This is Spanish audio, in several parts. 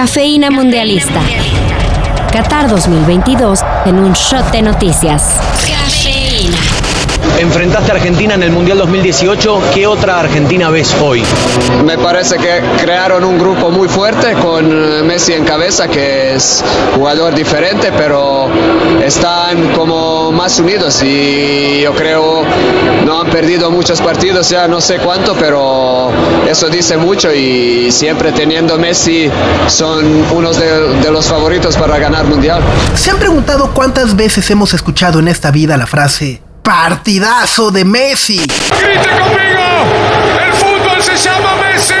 Cafeína Mundialista. Qatar 2022 en un shot de noticias. Cafeína. Enfrentaste a Argentina en el Mundial 2018. ¿Qué otra Argentina ves hoy? Me parece que crearon un grupo muy fuerte con Messi en cabeza, que es jugador diferente, pero están como más unidos y yo creo no han perdido muchos partidos, ya no sé cuánto, pero eso dice mucho y siempre teniendo Messi son unos de, de los favoritos para ganar Mundial. ¿Se han preguntado cuántas veces hemos escuchado en esta vida la frase partidazo de Messi? ¡Grite conmigo! ¡El fútbol se llama Messi!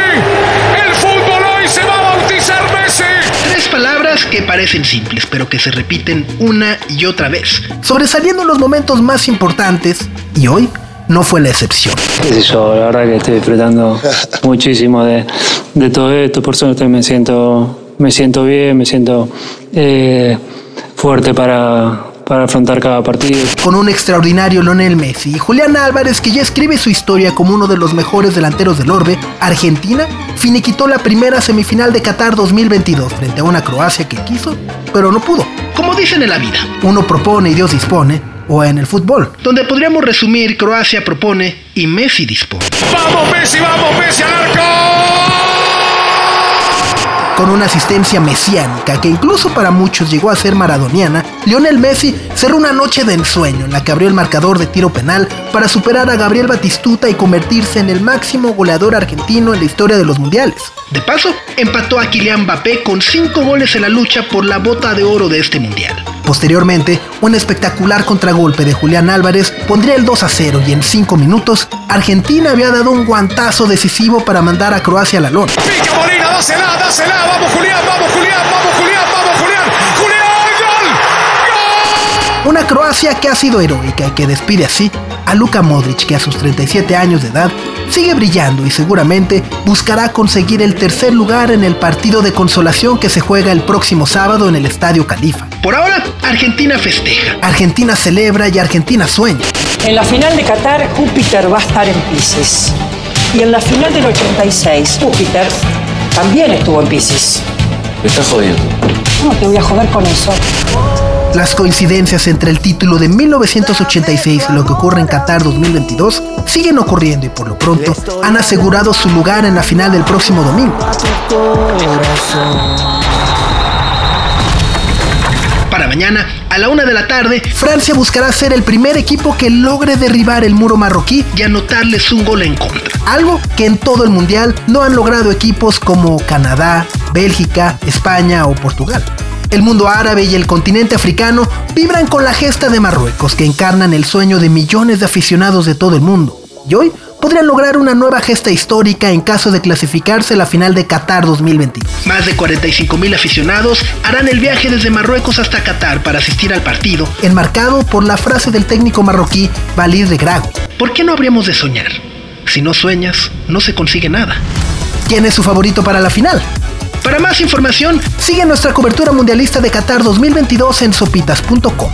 ¡El fútbol hoy se va a bautizar Messi! Tres palabras que parecen simples, pero que se repiten una y otra vez, sobresaliendo en los momentos más importantes, y hoy no fue la excepción. qué sé yo, la verdad que estoy disfrutando muchísimo de, de todo esto, por suerte me siento, me siento bien, me siento eh, fuerte para, para afrontar cada partido. Con un extraordinario Lionel Messi y Julián Álvarez, que ya escribe su historia como uno de los mejores delanteros del orbe, Argentina finiquitó la primera semifinal de Qatar 2022 frente a una Croacia que quiso, pero no pudo. Como dicen en la vida, uno propone y Dios dispone, o en el fútbol, donde podríamos resumir Croacia propone y Messi dispone. ¡Vamos Messi, vamos Messi al arco! Con una asistencia mesiánica que incluso para muchos llegó a ser maradoniana, Lionel Messi cerró una noche de ensueño en la que abrió el marcador de tiro penal para superar a Gabriel Batistuta y convertirse en el máximo goleador argentino en la historia de los mundiales. De paso, empató a Kylian Mbappé con 5 goles en la lucha por la bota de oro de este mundial. Posteriormente, un espectacular contragolpe de Julián Álvarez pondría el 2 a 0 y en 5 minutos, Argentina había dado un guantazo decisivo para mandar a Croacia a la lona. ¡Pica Molina, dásela, dásela! ¡Vamos Julián, vamos Julián, vamos Julián, vamos Julián! ¡Julián, gol! ¡Gol! Una Croacia que ha sido heroica y que despide así a Luka Modric, que a sus 37 años de edad sigue brillando y seguramente buscará conseguir el tercer lugar en el partido de consolación que se juega el próximo sábado en el Estadio Califa. Por ahora, Argentina festeja, Argentina celebra y Argentina sueña. En la final de Qatar, Júpiter va a estar en Pisces. Y en la final del 86, Júpiter también estuvo en Pisces. Me estás jodiendo. No te voy a joder con eso. Las coincidencias entre el título de 1986 y lo que ocurre en Qatar 2022 siguen ocurriendo y por lo pronto han asegurado su lugar en la final del próximo domingo. Para mañana, a la una de la tarde, Francia buscará ser el primer equipo que logre derribar el muro marroquí y anotarles un gol en contra. Algo que en todo el mundial no han logrado equipos como Canadá, Bélgica, España o Portugal. El mundo árabe y el continente africano vibran con la gesta de Marruecos que encarnan el sueño de millones de aficionados de todo el mundo. Y hoy podrían lograr una nueva gesta histórica en caso de clasificarse a la final de Qatar 2022. Más de 45 mil aficionados harán el viaje desde Marruecos hasta Qatar para asistir al partido, enmarcado por la frase del técnico marroquí Walid Regragui. ¿Por qué no habríamos de soñar? Si no sueñas, no se consigue nada. ¿Quién es su favorito para la final? Para más información, sigue nuestra cobertura mundialista de Qatar 2022 en sopitas.com.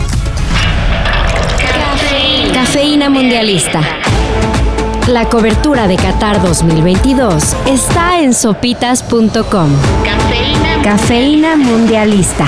Cafeína Mundialista. La cobertura de Qatar 2022 está en sopitas.com. Cafeína Mundialista.